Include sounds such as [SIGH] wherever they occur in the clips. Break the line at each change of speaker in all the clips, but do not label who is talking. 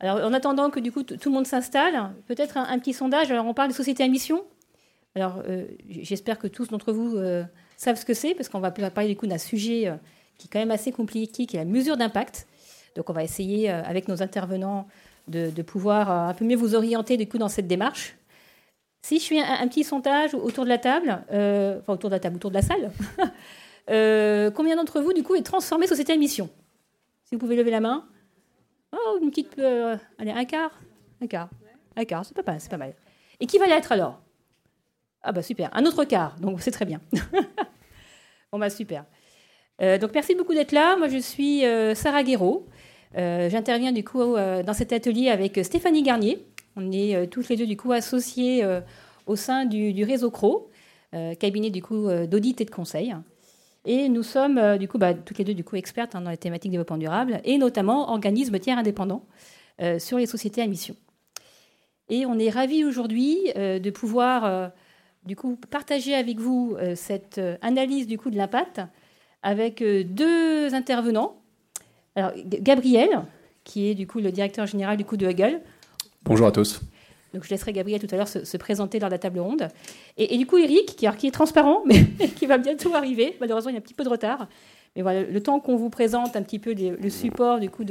Alors, en attendant que du coup tout le monde s'installe, peut-être un, petit sondage. Alors, on parle de société à mission. Alors, euh, j'espère que tous d'entre vous euh, savent ce que c'est, parce qu'on va parler du coup d'un sujet euh, qui est quand même assez compliqué, qui est la mesure d'impact. Donc, on va essayer avec nos intervenants de, pouvoir un peu mieux vous orienter du coup dans cette démarche. Si je fais un, petit sondage autour de la table, enfin autour de la table, autour de la salle, [LAUGHS] combien d'entre vous du coup est transformé société à mission? Si vous pouvez lever la main. Oh, une petite. Euh, allez, un quart Un quart. Un quart, c'est pas mal, c'est pas mal. Et qui va l'être alors? Ah, bah super. Un autre quart, donc c'est très bien. [LAUGHS] bon, bah super. Euh, donc merci beaucoup d'être là. Moi, je suis euh, Sarah Guéraud. J'interviens du coup dans cet atelier avec Stéphanie Garnier. On est tous les deux du coup associés au sein du, du réseau CRO, cabinet du coup d'audit et de conseil. Et nous sommes, euh, du coup, bah, toutes les deux, du coup, expertes hein, dans les thématiques développement durable et notamment organismes tiers indépendants euh, sur les sociétés à mission. Et on est ravis aujourd'hui euh, de pouvoir, du coup, partager avec vous cette analyse du coup de l'impact avec deux intervenants. Alors, Gabriel, qui est du coup le directeur général du coup de Huggle.
Bonjour à tous.
Donc je laisserai Gabriel tout à l'heure se, présenter de la table ronde. Et, du coup, Eric, qui, est transparent, [LAUGHS] mais qui va bientôt arriver. Malheureusement, il y a un petit peu de retard. Mais voilà, le temps qu'on vous présente un petit peu le support du coup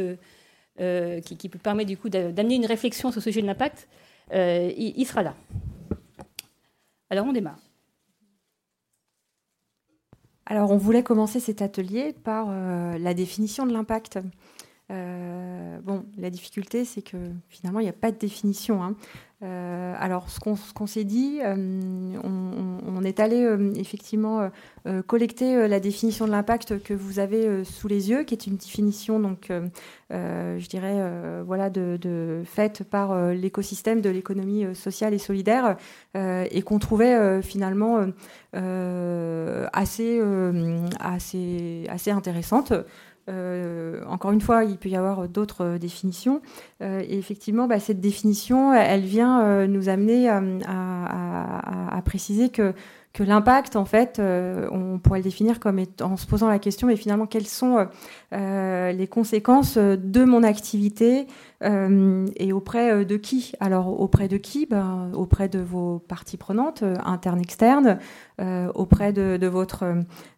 euh, qui, qui, permet du coup d'amener une réflexion sur ce sujet de l'impact, euh, il, sera là. Alors on démarre.
Alors on voulait commencer cet atelier par euh, la définition de l'impact. Bon, la difficulté, c'est que finalement, il n'y a pas de définition. Hein. Euh, alors, ce qu'on s'est dit, euh, on, est allé effectivement collecter la définition de l'impact que vous avez sous les yeux, qui est une définition, donc, je dirais, voilà, de, faite par l'écosystème de l'économie sociale et solidaire, et qu'on trouvait finalement assez, assez, assez intéressante. Euh, encore une fois, il peut y avoir d'autres euh, définitions. Euh, et effectivement, bah, cette définition, elle vient nous amener à, préciser que, que l'impact, en fait, on pourrait le définir comme en se posant la question, mais finalement, quelles sont les conséquences de mon activité et auprès de qui? Alors, auprès de qui? Ben, Auprès de vos parties prenantes, internes, externes, euh, auprès de, votre,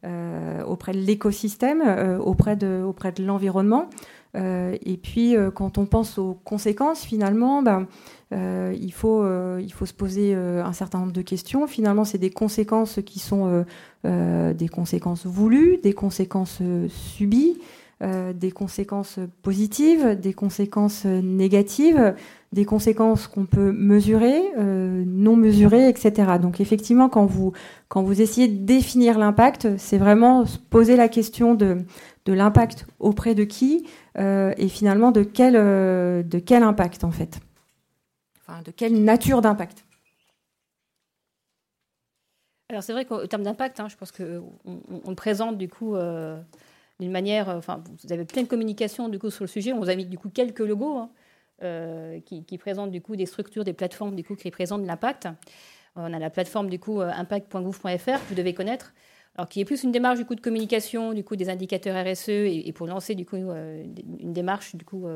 euh, auprès de l'écosystème, euh, auprès de, auprès de l'environnement. Et puis, quand on pense aux conséquences, finalement, ben, il, faut, il faut se poser un certain nombre de questions. Finalement, c'est des conséquences qui sont des conséquences voulues, des conséquences subies. Euh, des conséquences positives, des conséquences négatives, des conséquences qu'on peut mesurer, euh, non mesurer, etc. Donc effectivement, quand vous, quand vous essayez de définir l'impact, c'est vraiment se poser la question de, de l'impact auprès de qui euh, et finalement de quel, de quel impact en fait? De quelle nature d'impact?
Alors c'est vrai qu'au terme d'impact, hein, je pense qu'on on, présente du coup d'une manière. Euh, enfin, vous avez plein de communications du coup sur le sujet. On vous a mis du coup quelques logos hein, euh, qui, présentent du coup des structures, des plateformes du coup qui présentent l'impact. On a la plateforme du coup euh, impact.gouv.fr que vous devez connaître. Alors, qui est plus une démarche du coup de communication, du coup des indicateurs RSE et, pour lancer du coup une démarche du coup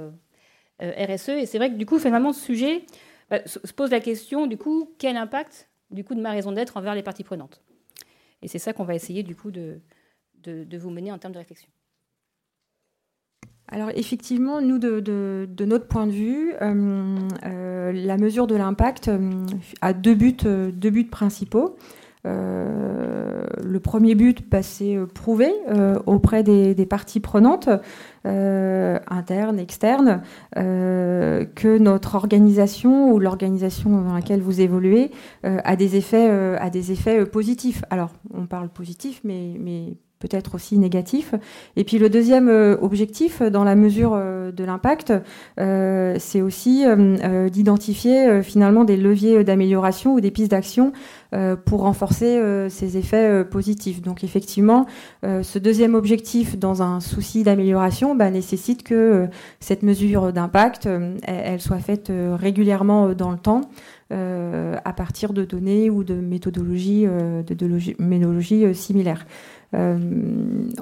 RSE. Et c'est vrai que du coup finalement ce sujet bah, se pose la question du coup quel impact du coup de ma raison d'être envers les parties prenantes? Et c'est ça qu'on va essayer du coup de, de, vous mener en termes de réflexion
alors effectivement, nous, de, notre point de vue, euh, euh, la mesure de l'impact euh, a deux buts, deux buts principaux. Le premier but, bah, c'est prouver auprès des, parties prenantes, internes, externes, que notre organisation ou l'organisation dans laquelle vous évoluez a des effets, a des effets positifs. Alors, on parle positif, mais peut-être aussi négatif. Et puis le deuxième euh, objectif, dans la mesure euh, de l'impact, euh, c'est aussi d'identifier finalement des leviers d'amélioration ou des pistes d'action pour renforcer ces effets positifs. Donc effectivement, ce deuxième objectif, dans un souci d'amélioration, bah, nécessite que cette mesure d'impact, elle, soit faite régulièrement dans le temps. à partir de données ou de méthodologies, de, méthodologies similaires. Euh,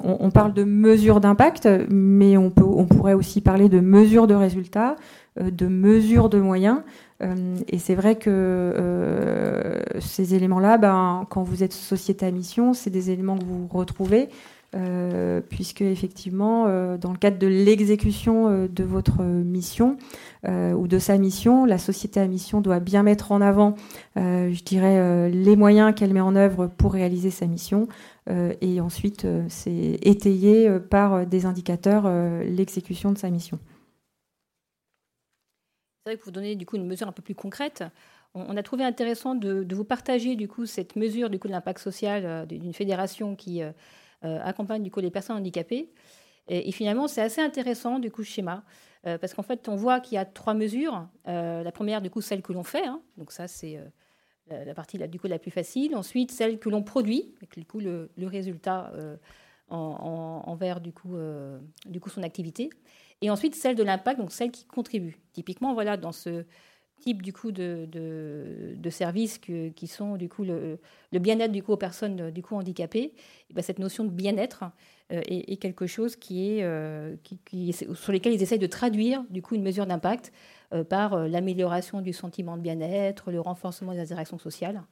on, parle de mesures d'impact, mais on, peut, on pourrait aussi parler de mesures de résultats. de mesure de moyens. et c'est vrai que ces éléments-là, ben, quand vous êtes société à mission, c'est des éléments que vous retrouvez. Euh, puisque effectivement, euh, dans le cadre de l'exécution euh, de votre mission ou de sa mission, la société à mission doit bien mettre en avant, je dirais, les moyens qu'elle met en œuvre pour réaliser sa mission, et ensuite c'est étayé par des indicateurs l'exécution de sa mission.
C'est vrai que pour vous donner du coup une mesure un peu plus concrète, on, a trouvé intéressant de, de, vous partager du coup cette mesure du coup de l'impact social d'une fédération qui accompagne du coup les personnes handicapées. Et, finalement, c'est assez intéressant du coup ce schéma. Euh, parce qu'en fait, on voit qu'il y a trois mesures. Euh, la première, du coup, celle que l'on fait. Hein. donc ça, c'est la, partie du coup la plus facile. Ensuite, celle que l'on produit, avec du coup le, résultat en, envers du coup, du coup son activité. Et ensuite, celle de l'impact, donc celle qui contribue. Typiquement, voilà, dans ce type du coup de, de, services qui sont du coup le, bien-être du coup aux personnes du coup handicapées, et ben, cette notion de bien-être euh, est, quelque chose qui est, euh, qui, sur lesquels ils essayent de traduire du coup une mesure d'impact euh, par l'amélioration du sentiment de bien-être, le renforcement des interactions sociales.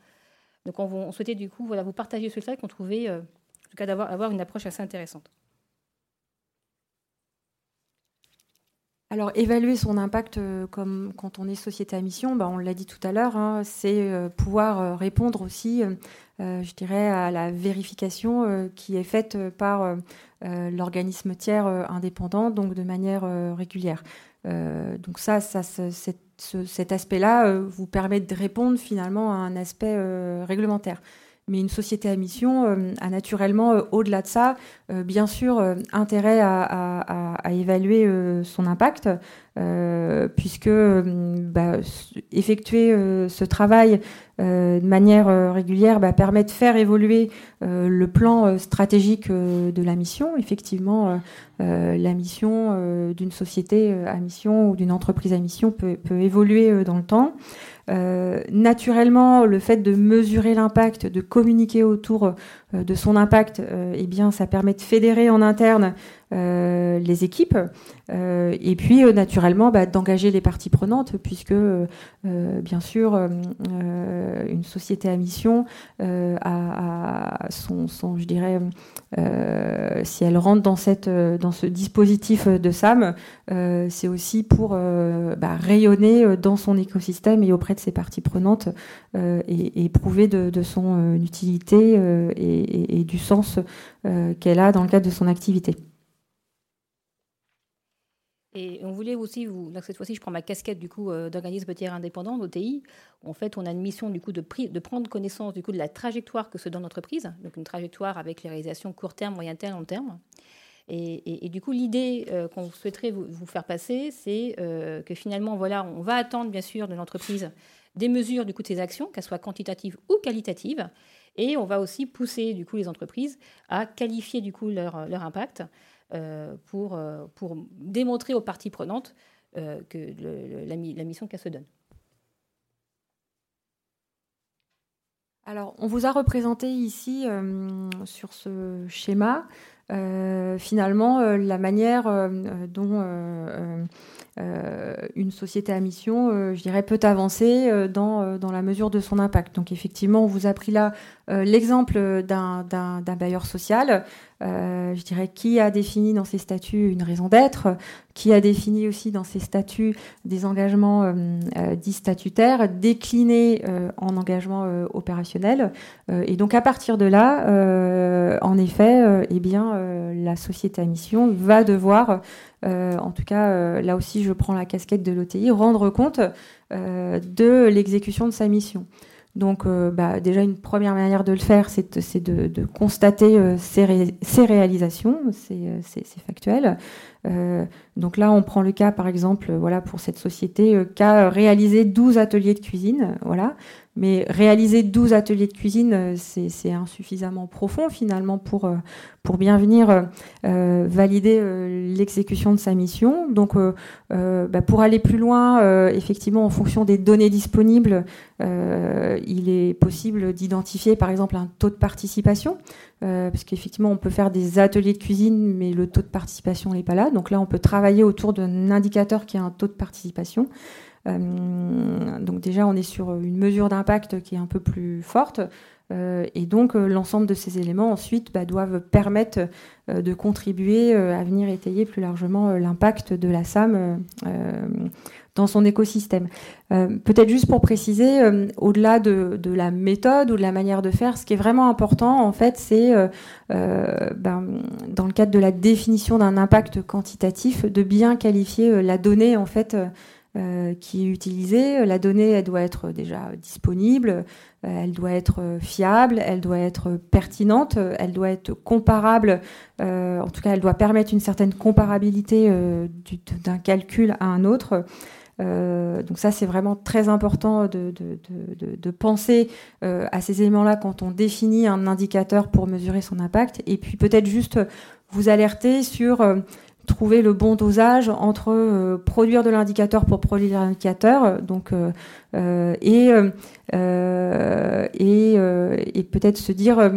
Donc on, souhaitait du coup voilà, vous partager ce slide qu'on trouvait en tout cas d'avoir avoir une approche assez intéressante.
Alors, évaluer son impact euh, comme quand on est société à mission, bah, on l'a dit tout à l'heure, hein, c'est euh, pouvoir euh, répondre aussi, je dirais, à la vérification qui est faite par l'organisme tiers indépendant, donc de manière régulière. donc ça, ça cet aspect-là vous permet de répondre finalement à un aspect réglementaire. Mais une société à mission euh, a naturellement, euh, au-delà de ça, euh, bien sûr, intérêt à, évaluer son impact, puisque bah, effectuer ce travail de manière régulière bah, permet de faire évoluer le plan stratégique de la mission. Effectivement, la mission d'une société à mission ou d'une entreprise à mission peut, évoluer dans le temps. Euh, naturellement, le fait de mesurer l'impact, de communiquer autour euh, de son impact, euh, eh bien, ça permet de fédérer en interne euh, les équipes et puis naturellement bah, d'engager les parties prenantes puisque bien sûr une société à mission a, son, son, je dirais si elle rentre dans cette dans ce dispositif de SAM c'est aussi pour bah, rayonner dans son écosystème et auprès de ses parties prenantes et, prouver de, de son utilité et et, du sens euh, qu'elle a dans le cadre de son activité.
Et on voulait aussi, vous, cette fois-ci, je prends ma casquette du coup euh, d'organisme tiers indépendant, d'OTI. En fait, on a une mission du coup de, prendre connaissance du coup de la trajectoire que se donne l'entreprise, donc une trajectoire avec les réalisations court terme, moyen terme, long terme. Et, du coup, l'idée euh, qu'on souhaiterait vous, faire passer, c'est que finalement, voilà, on va attendre bien sûr de l'entreprise des mesures du coup de ses actions, qu'elles soient quantitatives ou qualitatives, et on va aussi pousser du coup les entreprises à qualifier du coup leur, leur impact euh, pour, euh, pour démontrer aux parties prenantes euh, que la, mission qu'elle se donne.
Alors, on vous a représenté ici sur ce schéma finalement la manière dont une société à mission, je dirais, peut avancer dans, dans la mesure de son impact. Donc effectivement, on vous a pris là euh, l'exemple d'un bailleur social, euh, je dirais, qui a défini dans ses statuts une raison d'être, qui a défini aussi dans ses statuts des engagements euh, dits statutaires, déclinés en engagements opérationnels. et donc à partir de là, en effet, eh bien, la société à mission va devoir, en tout cas, là aussi je prends la casquette de l'OTI, rendre compte de l'exécution de sa mission. Donc, euh, bah, déjà, une première manière de le faire, c'est de, constater euh, ces, réalisations, c'est factuel. Euh, donc là, on prend le cas, par exemple, voilà, pour cette société, qu'a réalisé 12 ateliers de cuisine, voilà. Mais réaliser 12 ateliers de cuisine, euh, c'est insuffisamment profond finalement pour, euh, pour bien venir euh, valider l'exécution de sa mission. Donc bah, pour aller plus loin, effectivement, en fonction des données disponibles, il est possible d'identifier par exemple un taux de participation. parce qu'effectivement, on peut faire des ateliers de cuisine, mais le taux de participation n'est pas là. Donc là, on peut travailler autour d'un indicateur qui a un taux de participation. Donc déjà, on est sur une mesure d'impact qui est un peu plus forte. Euh, et donc, euh, l'ensemble de ces éléments, ensuite, bah, doivent permettre euh, de contribuer à venir étayer plus largement l'impact de la SAM dans son écosystème. Peut-être juste pour préciser, au-delà de, la méthode ou de la manière de faire, ce qui est vraiment important, en fait, c'est, ben, dans le cadre de la définition d'un impact quantitatif, de bien qualifier la donnée, en fait, euh, qui est utilisée. La donnée, elle doit être déjà disponible, euh, elle doit être fiable, elle doit être pertinente, elle doit être comparable. Euh, en tout cas, elle doit permettre une certaine comparabilité d'un calcul à un autre. donc ça, c'est vraiment très important de, de, de, de penser à ces éléments-là quand on définit un indicateur pour mesurer son impact. Et puis peut-être juste vous alerter sur trouver le bon dosage entre euh, produire de l'indicateur pour produire l'indicateur, donc euh, euh, et et, et peut-être se dire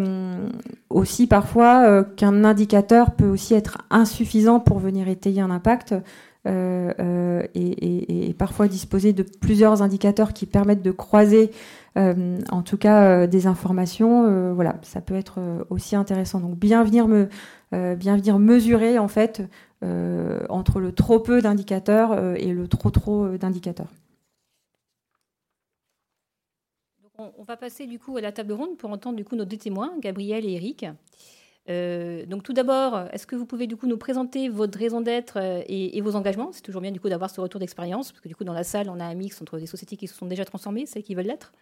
aussi parfois qu'un indicateur peut aussi être insuffisant pour venir étayer un impact. Et, et, parfois disposer de plusieurs indicateurs qui permettent de croiser en tout cas des informations voilà ça peut être aussi intéressant donc bien venir me bien venir mesurer en fait euh, entre le trop peu d'indicateurs euh, et le trop trop euh, d'indicateurs.
On va passer du coup à la table ronde pour entendre du coup nos deux témoins, Gabriel et Eric. donc tout d'abord, est-ce que vous pouvez du coup nous présenter votre raison d'être et, vos engagements? C'est toujours bien du coup d'avoir ce retour d'expérience, parce que du coup dans la salle, on a un mix entre des sociétés qui se sont déjà transformées, celles qui veulent l'être.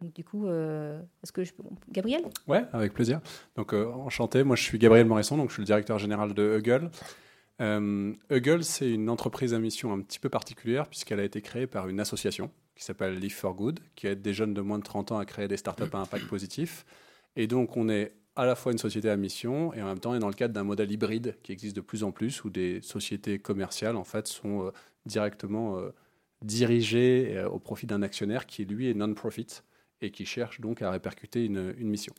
Donc du coup, est-ce que je peux... Gabriel?
Ouais, avec plaisir. Donc enchanté, moi je suis Gabriel Morisson, donc je suis le directeur général de Huggle. Euh, Huggle, c'est une entreprise à mission un petit peu particulière puisqu'elle a été créée par une association qui s'appelle Live for Good, qui aide des jeunes de moins de 30 ans à créer des startups à impact positif. Et donc, on est à la fois une société à mission et en même temps, on est dans le cadre d'un modèle hybride qui existe de plus en plus où des sociétés commerciales, en fait, sont euh, directement euh, dirigées euh, au profit d'un actionnaire qui, lui, est non-profit et qui cherche donc à répercuter une, une mission.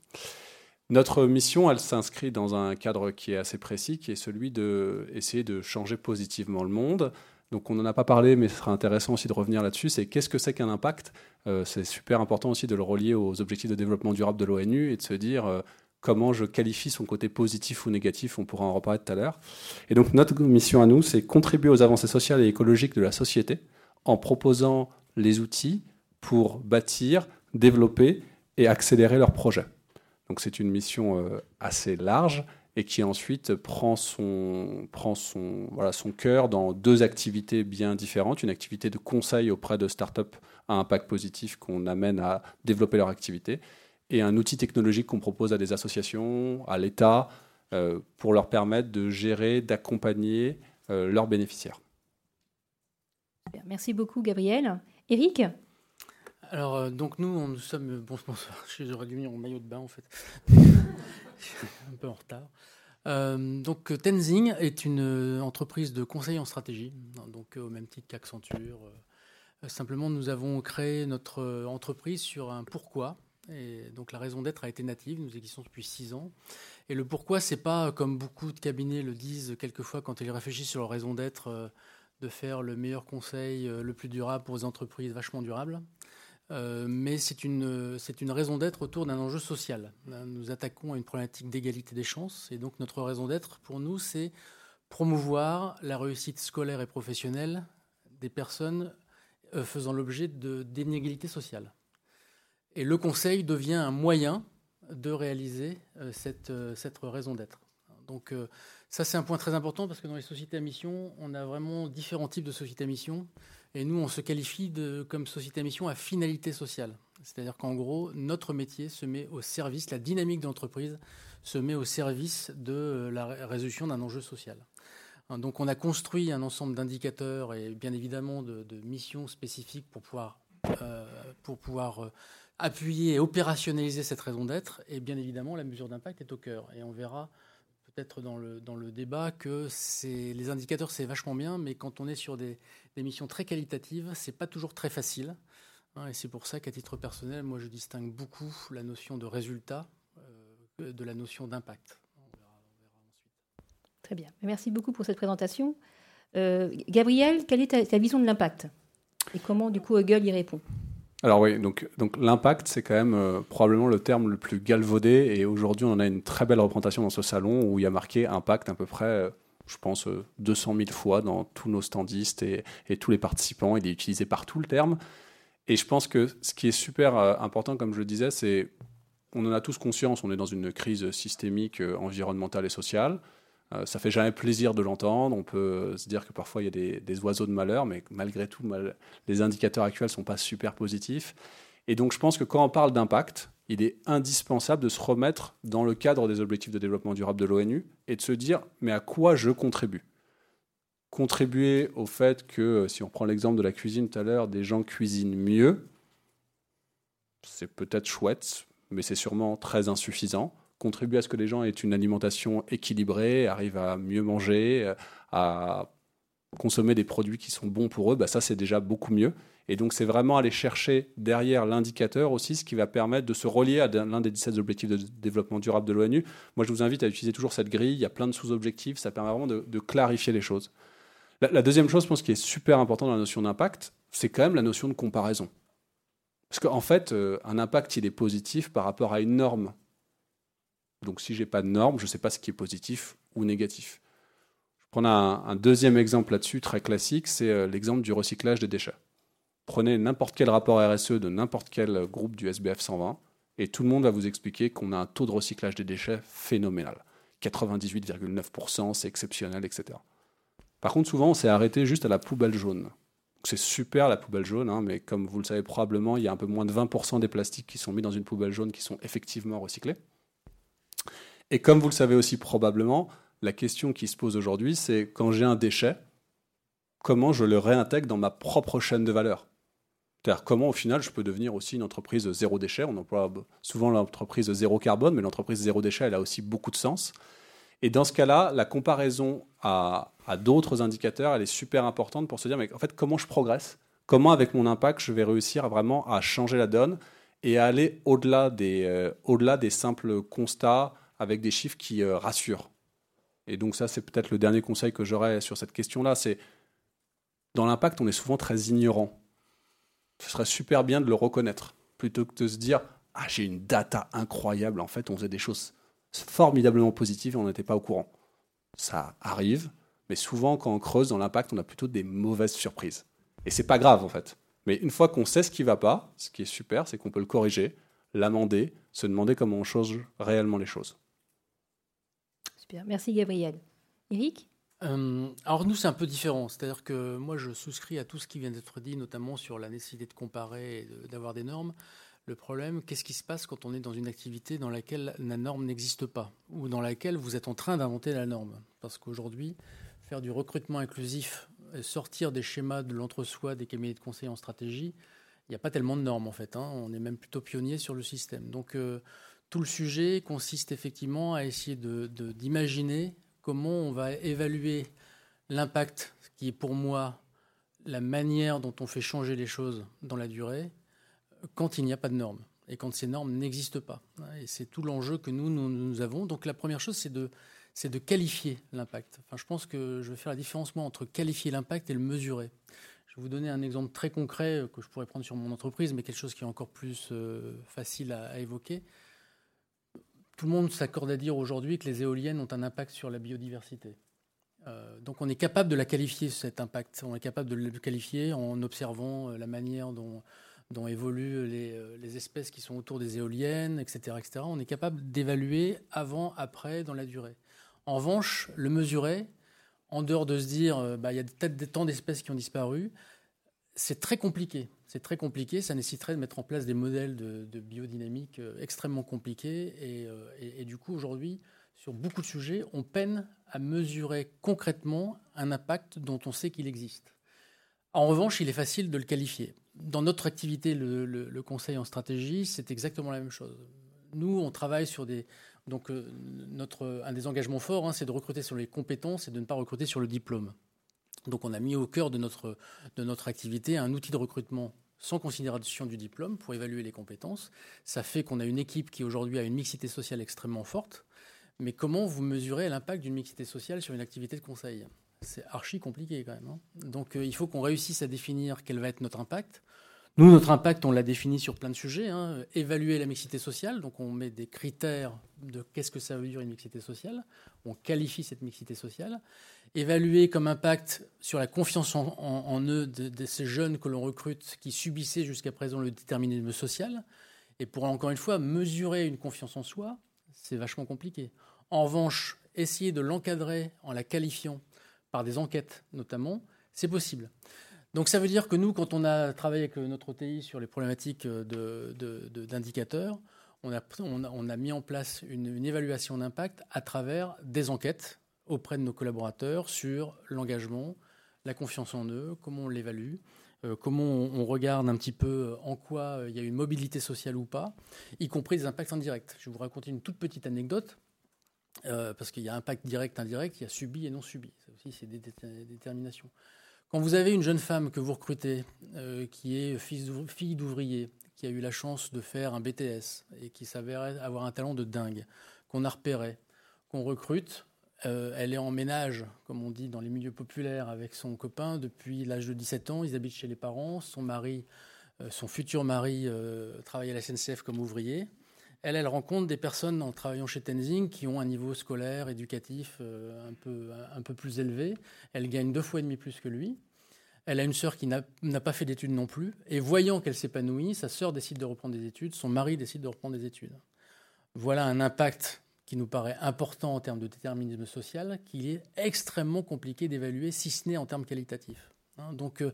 Notre mission, elle s'inscrit dans un cadre qui est assez précis, qui est celui d'essayer de, de changer positivement le monde. Donc on n'en a pas parlé, mais ce sera intéressant aussi de revenir là-dessus. C'est qu'est-ce que c'est qu'un impact? Euh, C'est super important aussi de le relier aux objectifs de développement durable de l'ONU et de se dire euh, comment je qualifie son côté positif ou négatif. On pourra en reparler tout à l'heure. Et donc notre mission à nous, c'est contribuer aux avancées sociales et écologiques de la société en proposant les outils pour bâtir, développer et accélérer leurs projets. Donc c'est une mission euh, assez large et qui ensuite prend son, prend son, voilà, son cœur dans deux activités bien différentes. Une activité de conseil auprès de startups à impact positif qu'on amène à développer leur activité et un outil technologique qu'on propose à des associations, à l'État, euh, pour leur permettre de gérer, d'accompagner euh, leurs bénéficiaires.
Merci beaucoup Gabriel. Eric
alors, euh, donc nous, nous sommes bon sponsors. J'aurais dû venir en maillot de bain, en fait. [LAUGHS] un peu en retard. Euh, donc Tenzing est une euh, entreprise de conseil en stratégie, donc au même titre qu'Accenture. simplement, nous avons créé notre entreprise sur un pourquoi. Et donc la raison d'être a été native. Nous existons depuis six ans. Et le pourquoi, c'est pas comme beaucoup de cabinets le disent quelquefois quand ils réfléchissent sur leur raison d'être, de faire le meilleur conseil, le plus durable pour les entreprises vachement durables. Euh, mais c'est une, c'est une raison d'être autour d'un enjeu social. Nous attaquons à une problématique d'égalité des chances, et donc notre raison d'être pour nous, c'est promouvoir la réussite scolaire et professionnelle des personnes euh, faisant l'objet d'inégalités sociales. Et le conseil devient un moyen de réaliser euh, cette, cette raison d'être. Donc ça, c'est un point très important parce que dans les sociétés à mission, on a vraiment différents types de sociétés à mission. Et nous, on se qualifie de, comme société à mission à finalité sociale. C'est-à-dire qu'en gros, notre métier se met au service, la dynamique de l'entreprise se met au service de la résolution d'un enjeu social. Hein, donc on a construit un ensemble d'indicateurs et bien évidemment de, missions spécifiques pour pouvoir, euh, pour pouvoir euh, appuyer et opérationnaliser cette raison d'être. Et bien évidemment, la mesure d'impact est au cœur. Et on verra peut-être dans le, dans le débat que les indicateurs, c'est vachement bien, mais quand on est sur des, des missions très qualitatives, c'est pas toujours très facile. Hein, et c'est pour ça qu'à titre personnel, moi, je distingue beaucoup la notion de résultat euh, de la notion d'impact.
Très bien. Merci beaucoup pour cette présentation. Euh, Gabriel, quelle est ta, vision de l'impact? Et comment, du coup, Hegel y répond?
Alors oui, donc, donc l'impact, c'est quand même euh, probablement le terme le plus galvaudé. Et aujourd'hui, on en a une très belle représentation dans ce salon où il y a marqué impact à peu près, euh, je pense, 200 000 fois dans tous nos standistes et, et, tous les participants. Il est utilisé partout le terme. Et je pense que ce qui est super important, comme je le disais, c'est on en a tous conscience, on est dans une crise systémique, environnementale et sociale. Euh, ça fait jamais plaisir de l'entendre. On peut se dire que parfois il y a des, oiseaux de malheur, mais malgré tout, les indicateurs actuels sont pas super positifs. Et donc je pense que quand on parle d'impact, il est indispensable de se remettre dans le cadre des objectifs de développement durable de l'ONU et de se dire mais à quoi je contribue? Contribuer au fait que, si on prend l'exemple de la cuisine tout à l'heure, des gens cuisinent mieux, c'est peut-être chouette, mais c'est sûrement très insuffisant contribuer à ce que les gens aient une alimentation équilibrée, arrivent à mieux manger, euh, à consommer des produits qui sont bons pour eux, bah ça c'est déjà beaucoup mieux. Et donc c'est vraiment aller chercher derrière l'indicateur aussi ce qui va permettre de se relier à l'un des 17 objectifs de développement durable de l'ONU. Moi je vous invite à utiliser toujours cette grille, il y a plein de sous-objectifs, ça permet vraiment de, clarifier les choses. La, deuxième chose, je pense, qui est super important dans la notion d'impact, c'est quand même la notion de comparaison. Parce qu'en fait, euh, un impact, il est positif par rapport à une norme donc si j'ai pas de normes, je ne sais pas ce qui est positif ou négatif. Je prends un, un deuxième exemple là-dessus, très classique, c'est euh, l'exemple du recyclage des déchets. Prenez n'importe quel rapport RSE de n'importe quel groupe du SBF 120 et tout le monde va vous expliquer qu'on a un taux de recyclage des déchets phénoménal. 98,9%, c'est exceptionnel, etc. Par contre, souvent, on s'est arrêté juste à la poubelle jaune. C'est super la poubelle jaune, hein, mais comme vous le savez probablement, il y a un peu moins de 20% des plastiques qui sont mis dans une poubelle jaune qui sont effectivement recyclés. Et comme vous le savez aussi probablement, la question qui se pose aujourd'hui, c'est quand j'ai un déchet, comment je le réintègre dans ma propre chaîne de valeur? C'est-à-dire comment au final je peux devenir aussi une entreprise zéro déchet? On emploie souvent l'entreprise zéro carbone, mais l'entreprise zéro déchet, elle a aussi beaucoup de sens. Et dans ce cas-là, la comparaison à, d'autres indicateurs, elle est super importante pour se dire, mais en fait, comment je progresse? Comment avec mon impact, je vais réussir vraiment à changer la donne et à aller au-delà des, euh, au-delà des simples constats avec des chiffres qui euh, rassurent. Et donc ça, c'est peut-être le dernier conseil que j'aurais sur cette question-là, c'est dans l'impact, on est souvent très ignorant. Ce serait super bien de le reconnaître, plutôt que de se dire ah j'ai une data incroyable. En fait, on faisait des choses formidablement positives et on n'était pas au courant. Ça arrive, mais souvent quand on creuse dans l'impact, on a plutôt des mauvaises surprises. Et c'est pas grave en fait. Mais une fois qu'on sait ce qui va pas, ce qui est super, c'est qu'on peut le corriger, l'amender, se demander comment on change réellement les choses.
Merci Gabriel. Eric
euh, alors nous, c'est un peu différent. C'est-à-dire que moi, je souscris à tout ce qui vient d'être dit, notamment sur la nécessité de comparer et d'avoir des normes. Le problème, qu'est-ce qui se passe quand on est dans une activité dans laquelle la norme n'existe pas ou dans laquelle vous êtes en train d'inventer la norme? Parce qu'aujourd'hui, faire du recrutement inclusif, sortir des schémas de l'entre-soi des cabinets de conseil en stratégie, il n'y a pas tellement de normes en fait. Hein. On est même plutôt pionnier sur le système. Donc euh, tout le sujet consiste effectivement à essayer d'imaginer comment on va évaluer l'impact, qui est pour moi la manière dont on fait changer les choses dans la durée, quand il n'y a pas de normes et quand ces normes n'existent pas. Et c'est tout l'enjeu que nous, nous, avons. Donc la première chose, c'est de, qualifier l'impact. Enfin, je pense que je vais faire la différence entre qualifier l'impact et le mesurer. Je vais vous donner un exemple très concret que je pourrais prendre sur mon entreprise, mais quelque chose qui est encore plus euh, facile à évoquer. Tout le monde s'accorde à dire aujourd'hui que les éoliennes ont un impact sur la biodiversité. Euh, donc on est capable de la qualifier, cet impact. On est capable de le qualifier en observant euh, la manière dont, évoluent euh, les, espèces qui sont autour des éoliennes, etc. etc. On est capable d'évaluer avant, après, dans la durée. En revanche, le mesurer, en dehors de se dire, bah, il y a peut-être tant d'espèces qui ont disparu, c'est très compliqué. C'est très compliqué. Ça nécessiterait de mettre en place des modèles de, biodynamique euh, extrêmement compliqués. Euh, et, du coup, aujourd'hui, sur beaucoup de sujets, on peine à mesurer concrètement un impact dont on sait qu'il existe. En revanche, il est facile de le qualifier. Dans notre activité, le, conseil en stratégie, c'est exactement la même chose. Nous, on travaille sur des. Donc, euh, notre, un des engagements forts, hein, c'est de recruter sur les compétences et de ne pas recruter sur le diplôme. Donc on a mis au cœur de notre, de notre activité un outil de recrutement sans considération du diplôme pour évaluer les compétences. Ça fait qu'on a une équipe qui aujourd'hui a une mixité sociale extrêmement forte, Mais comment vous mesurez l'impact d'une mixité sociale sur une activité de conseil? C'est archi compliqué quand même. Hein. Donc il faut qu'on réussisse à définir quel va être notre impact. Nous, notre impact, on l'a défini sur plein de sujets. Hein. Évaluer la mixité sociale, donc on met des critères de qu'est-ce que ça veut dire une mixité sociale. On qualifie cette mixité sociale. Évaluer comme impact sur la confiance en, eux de, ces jeunes que l'on recrute qui subissaient jusqu'à présent le déterminisme social. Et pour encore une fois mesurer une confiance en soi, c'est vachement compliqué. En revanche, essayer de l'encadrer en la qualifiant par des enquêtes notamment, c'est possible. Donc ça veut dire que nous, quand on a travaillé avec notre OTI sur les problématiques d'indicateurs, on, a, mis en place une, évaluation d'impact à travers des enquêtes auprès de nos collaborateurs sur l'engagement, la confiance en eux, comment on l'évalue, euh, comment on, regarde un petit peu en quoi euh, il y a une mobilité sociale ou pas, y compris des impacts indirects. Je vais vous raconter une toute petite anecdote. Euh, parce qu'il y a impact direct, indirect, il y a subi et non subi. Ça aussi, c'est des déterminations. Quand vous avez une jeune femme que vous recrutez, euh, qui est fille d'ouvrier, qui a eu la chance de faire un BTS et qui s'avérait avoir un talent de dingue, qu'on a repéré, qu'on recrute, euh, elle est en ménage, comme on dit dans les milieux populaires, avec son copain depuis l'âge de 17 ans. Ils habitent chez les parents. Son mari, euh, son futur mari, travaille à la SNCF comme ouvrier. Elle, elle rencontre des personnes en travaillant chez Tenzing qui ont un niveau scolaire, éducatif euh, un, peu, un peu plus élevé. Elle gagne deux fois et demi plus que lui. Elle a une sœur qui n'a pas fait d'études non plus. Et voyant qu'elle s'épanouit, sa sœur décide de reprendre des études, son mari décide de reprendre des études. Voilà un impact qui nous paraît important en termes de déterminisme social, qu'il est extrêmement compliqué d'évaluer, si ce n'est en termes qualitatifs. Hein, donc, euh,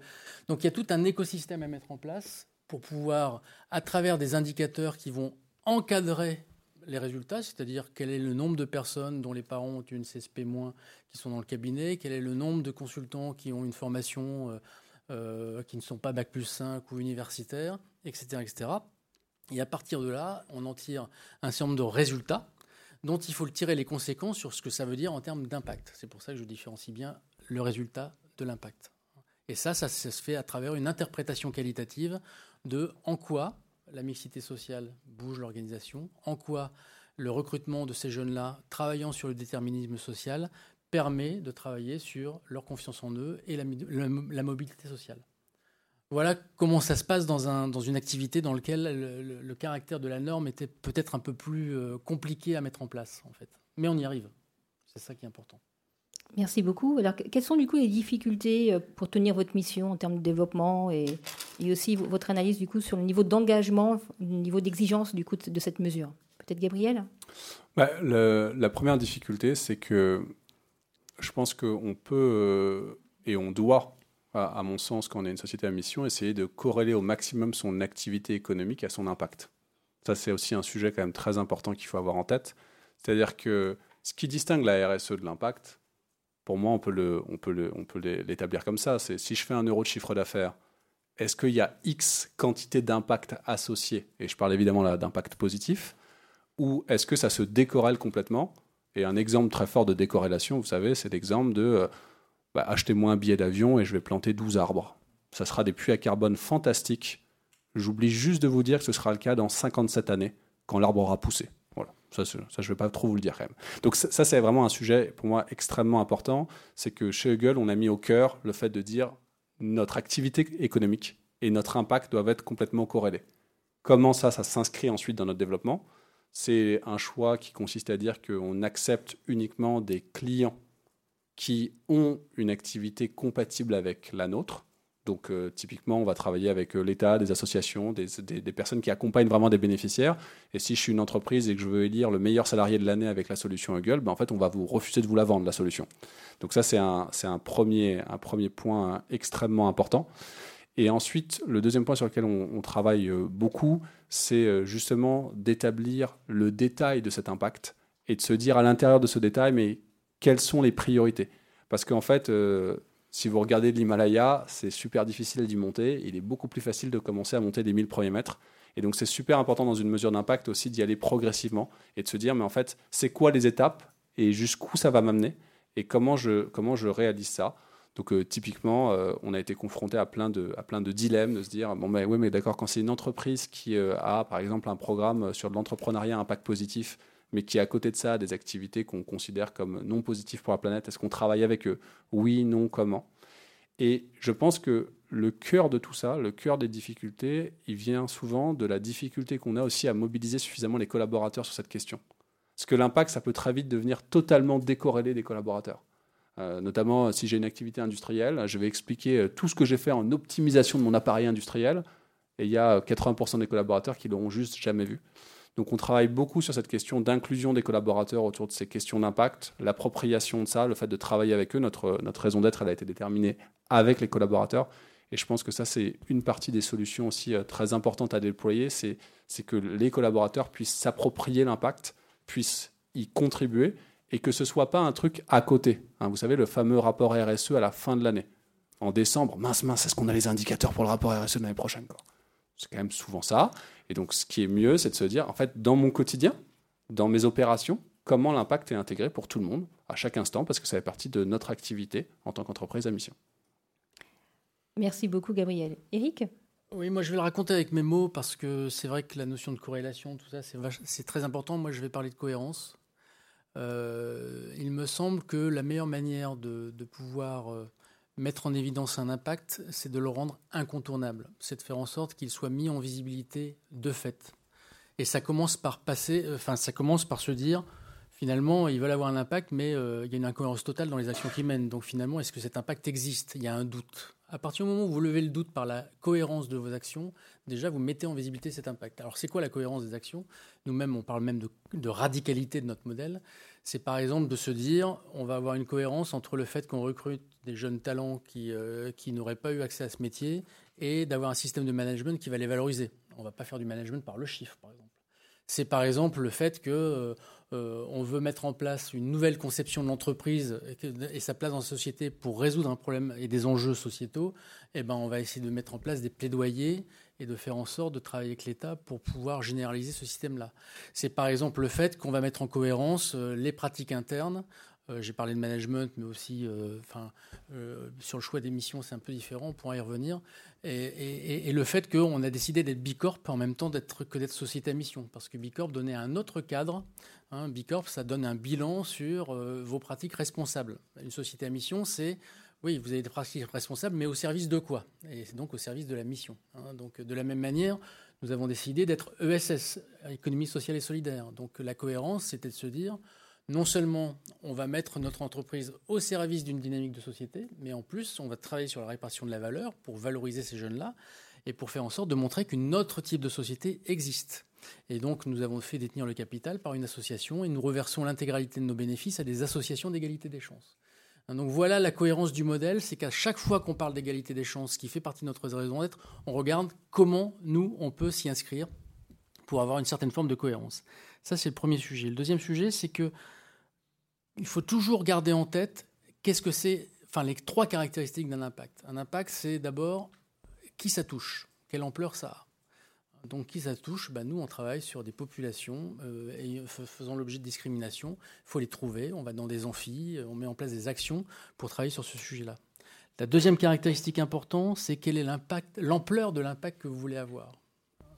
donc il y a tout un écosystème à mettre en place pour pouvoir, à travers des indicateurs qui vont encadrer les résultats, c'est-à-dire quel est le nombre de personnes dont les parents ont une CSP- qui sont dans le cabinet, quel est le nombre de consultants qui ont une formation euh, euh, qui ne sont pas Bac plus 5 ou universitaires, etc., etc. Et à partir de là, on en tire un certain nombre de résultats dont il faut tirer les conséquences sur ce que ça veut dire en termes d'impact. C'est pour ça que je différencie bien le résultat de l'impact. Et ça, ça se fait à travers une interprétation qualitative de en quoi la mixité sociale bouge l'organisation, en quoi le recrutement de ces jeunes-là, travaillant sur le déterminisme social, permet de travailler sur leur confiance en eux et la, mobilité sociale. Voilà comment ça se passe dans, un, dans une activité dans laquelle le, caractère de la norme était peut-être un peu plus euh, compliqué à mettre en place, en fait. Mais on y arrive. C'est ça qui est important.
Merci beaucoup. Alors, quelles sont du coup les difficultés euh, pour tenir votre mission en termes de développement et, aussi votre analyse du coup sur le niveau d'engagement, le niveau d'exigence du coup de cette mesure? Peut-être Gabriel?
Bah, La première difficulté, c'est que je pense qu'on peut euh, et on doit, à, mon sens, quand on est une société à mission, essayer de corréler au maximum son activité économique à son impact. Ça, c'est aussi un sujet quand même très important qu'il faut avoir en tête. C'est-à-dire que ce qui distingue la RSE de l'impact, pour moi, on peut, le, on peut, le, on peut l'établir comme ça. C'est si je fais un euro de chiffre d'affaires, est-ce qu'il y a X quantité d'impact associé Et je parle évidemment là d'impact positif. Ou est-ce que ça se décorrèle complètement? Et un exemple très fort de décorrélation, vous savez, c'est l'exemple de euh, bah, achetez-moi un billet d'avion et je vais planter 12 arbres. Ça sera des puits à carbone fantastiques. J'oublie juste de vous dire que ce sera le cas dans 57 années, quand l'arbre aura poussé. Ça, ça je ne vais pas trop vous le dire quand même. Donc ça, c'est vraiment un sujet pour moi extrêmement important. C'est que chez Hugel, on a mis au cœur le fait de dire notre activité économique et notre impact doivent être complètement corrélés. Comment ça, ça s'inscrit ensuite dans notre développement? C'est un choix qui consiste à dire qu'on accepte uniquement des clients qui ont une activité compatible avec la nôtre donc euh, typiquement, on va travailler avec euh, l'État, des associations, des, personnes qui accompagnent vraiment des bénéficiaires. Et si je suis une entreprise et que je veux élire le meilleur salarié de l'année avec la solution Google, ben, en fait, on va vous refuser de vous la vendre, la solution. Donc ça, c'est un, un, premier, un premier point extrêmement important. Et ensuite, le deuxième point sur lequel on, travaille euh, beaucoup, c'est justement d'établir le détail de cet impact et de se dire à l'intérieur de ce détail, mais quelles sont les priorités Parce qu'en fait, si vous regardez l'Himalaya, c'est super difficile d'y monter. Il est beaucoup plus facile de commencer à monter des 1000 premiers mètres. Et donc, c'est super important dans une mesure d'impact aussi d'y aller progressivement et de se dire, mais en fait, c'est quoi les étapes et jusqu'où ça va m'amener et comment je, comment je réalise ça. Donc, euh, typiquement, euh, on a été confronté à plein, de, à plein de dilemmes, de se dire, bon, mais oui, mais d'accord, quand c'est une entreprise qui euh, a, par exemple, un programme sur de l'entrepreneuriat impact positif, mais qui, à côté de ça, des activités qu'on considère comme non positives pour la planète. Est-ce qu'on travaille avec eux? Oui, non, comment? Et je pense que le cœur de tout ça, le cœur des difficultés, il vient souvent de la difficulté qu'on a aussi à mobiliser suffisamment les collaborateurs sur cette question. Parce que l'impact, ça peut très vite devenir totalement décorrélé des collaborateurs. Euh, notamment, si j'ai une activité industrielle, je vais expliquer euh, tout ce que j'ai fait en optimisation de mon appareil industriel, et il y a 80% des collaborateurs qui l'auront juste jamais vu. Donc on travaille beaucoup sur cette question d'inclusion des collaborateurs autour de ces questions d'impact, l'appropriation de ça, le fait de travailler avec eux. Notre, notre raison d'être, elle a été déterminée avec les collaborateurs. Et je pense que ça, c'est une partie des solutions aussi euh, très importantes à déployer, c'est que les collaborateurs puissent s'approprier l'impact, puissent y contribuer, et que ce soit pas un truc à côté. Hein. vous savez, le fameux rapport RSE à la fin de l'année. En décembre, mince, mince, est-ce qu'on a les indicateurs pour le rapport RSE de l'année prochaine C'est quand même souvent ça. Et donc, ce qui est mieux, c'est de se dire, en fait, dans mon quotidien, dans mes opérations, comment l'impact est intégré pour tout le monde, à chaque instant, parce que ça fait partie de notre activité en tant qu'entreprise à mission.
Merci beaucoup, Gabriel. Eric?
Oui, moi je vais le raconter avec mes mots parce que c'est vrai que la notion de corrélation, tout ça, c'est très important. Moi je vais parler de cohérence. Euh, il me semble que la meilleure manière de, pouvoir euh, mettre en évidence un impact, c'est de le rendre incontournable. C'est de faire en sorte qu'il soit mis en visibilité de fait. Et ça commence par passer, euh, enfin ça commence par se dire, finalement, ils veulent avoir un impact, mais il y a une incohérence totale dans les actions qu'ils mènent. Donc finalement, est-ce que cet impact existe? Il y a un doute à partir du moment où vous levez le doute par la cohérence de vos actions, déjà vous mettez en visibilité cet impact. Alors c'est quoi la cohérence des actions? Nous-mêmes, on parle même de, radicalité de notre modèle. C'est par exemple de se dire, on va avoir une cohérence entre le fait qu'on recrute des jeunes talents qui, euh, n'auraient pas eu accès à ce métier et d'avoir un système de management qui va les valoriser. On ne va pas faire du management par le chiffre, par exemple. C'est par exemple le fait que... Euh, euh, on veut mettre en place une nouvelle conception de l'entreprise et, sa place dans la société pour résoudre un problème et des enjeux sociétaux, eh ben, on va essayer de mettre en place des plaidoyers et de faire en sorte de travailler avec l'État pour pouvoir généraliser ce système-là. C'est par exemple le fait qu'on va mettre en cohérence euh, les pratiques internes euh, j'ai parlé de management, mais aussi euh, enfin, sur le choix des missions, c'est un peu différent, on pourra y revenir. Et, le fait qu'on a décidé d'être Bicorp en même temps que d'être société à mission, parce que Bicorp donnait un autre cadre. Hein, Bicorp, ça donne un bilan sur vos pratiques responsables. Une société à mission, c'est oui, vous avez des pratiques responsables, mais au service de quoi? Et c'est donc au service de la mission. Hein. Donc, de la même manière, nous avons décidé d'être ESS, économie sociale et solidaire. Donc, la cohérence, c'était de se dire, non seulement on va mettre notre entreprise au service d'une dynamique de société, mais en plus on va travailler sur la répartition de la valeur pour valoriser ces jeunes-là et pour faire en sorte de montrer qu'une autre type de société existe. Et donc nous avons fait détenir le capital par une association et nous reversons l'intégralité de nos bénéfices à des associations d'égalité des chances. Donc voilà la cohérence du modèle, c'est qu'à chaque fois qu'on parle d'égalité des chances, qui fait partie de notre raison d'être, on regarde comment nous, on peut s'y inscrire pour avoir une certaine forme de cohérence. Ça, c'est le premier sujet. Le deuxième sujet, c'est que il faut toujours garder en tête qu'est-ce que c'est, enfin les trois caractéristiques d'un impact. Un impact, c'est d'abord qui ça touche, quelle ampleur ça a. Donc qui ça touche? Ben, Nous, on travaille sur des populations euh, faisant l'objet de discrimination. Il faut les trouver, on va dans des amphis, on met en place des actions pour travailler sur ce sujet-là. La deuxième caractéristique importante, c'est quel est l'impact, l'ampleur de l'impact que vous voulez avoir.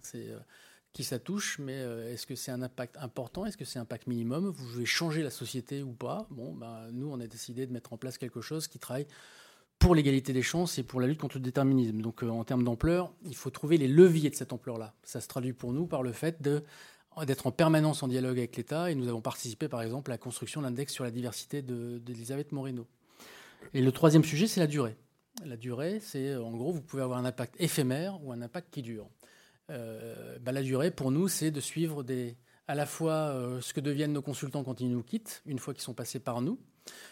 C'est euh, qui ça touche, mais euh, est-ce que c'est un impact important? Est-ce que c'est un impact minimum? Vous voulez changer la société ou pas? Bon, ben, nous, on a décidé de mettre en place quelque chose qui travaille pour l'égalité des chances et pour la lutte contre le déterminisme. Donc, euh, en termes d'ampleur, il faut trouver les leviers de cette ampleur-là. Ça se traduit pour nous par le fait d'être en permanence en dialogue avec l'État et nous avons participé par exemple à la construction de l'index sur la diversité d'Elisabeth Moreno. Et le troisième sujet, c'est la durée. La durée, c'est en gros, vous pouvez avoir un impact éphémère ou un impact qui dure. Euh, bah, la durée, pour nous, c'est de suivre à la fois euh, ce que deviennent nos consultants quand ils nous quittent, une fois qu'ils sont passés par nous,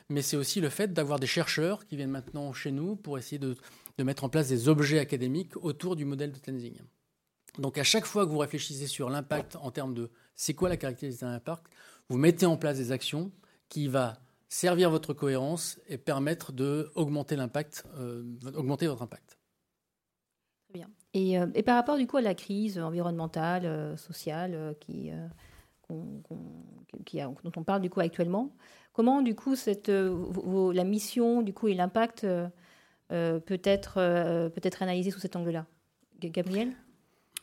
mais c'est aussi le fait d'avoir des chercheurs qui viennent maintenant chez nous pour essayer de, mettre en place des objets académiques autour du modèle de Tenzing. Donc à chaque fois que vous réfléchissez sur l'impact en termes de c'est quoi la caractéristique d'un impact, vous mettez en place des actions qui vont servir votre cohérence et permettre d'augmenter l'impact, euh, augmenter votre impact.
Très bien. Euh, et, par rapport du coup à la crise environnementale, euh, sociale, qui dont on parle du coup actuellement, comment du coup cette, la mission du coup et l'impact peut être peut être analysé sous cet angle-là, Gabriel?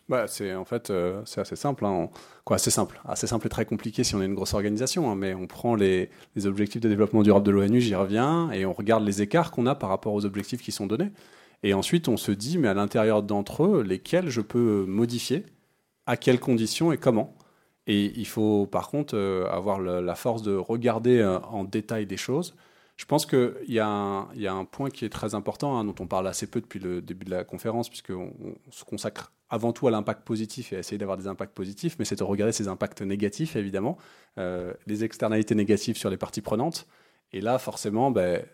Bah, c'est en fait euh, assez simple, hein. assez simple, assez simple et très compliqué si on est une grosse organisation. Hein. mais on prend les, les, objectifs de développement durable de l'ONU, j'y reviens, et on regarde les écarts qu'on a par rapport aux objectifs qui sont donnés. Et ensuite, on se dit, mais à l'intérieur d'entre eux, lesquels je peux modifier, à quelles conditions et comment? Et il faut par contre euh, avoir la force de regarder euh, en détail des choses. Je pense qu'il y, a un point qui est très important, hein, dont on parle assez peu depuis le début de la conférence, puisqu'on on se consacre avant tout à l'impact positif et à essayer d'avoir des impacts positifs, mais c'est de regarder ces impacts négatifs, évidemment, euh, les externalités négatives sur les parties prenantes. Et là, forcément, ben,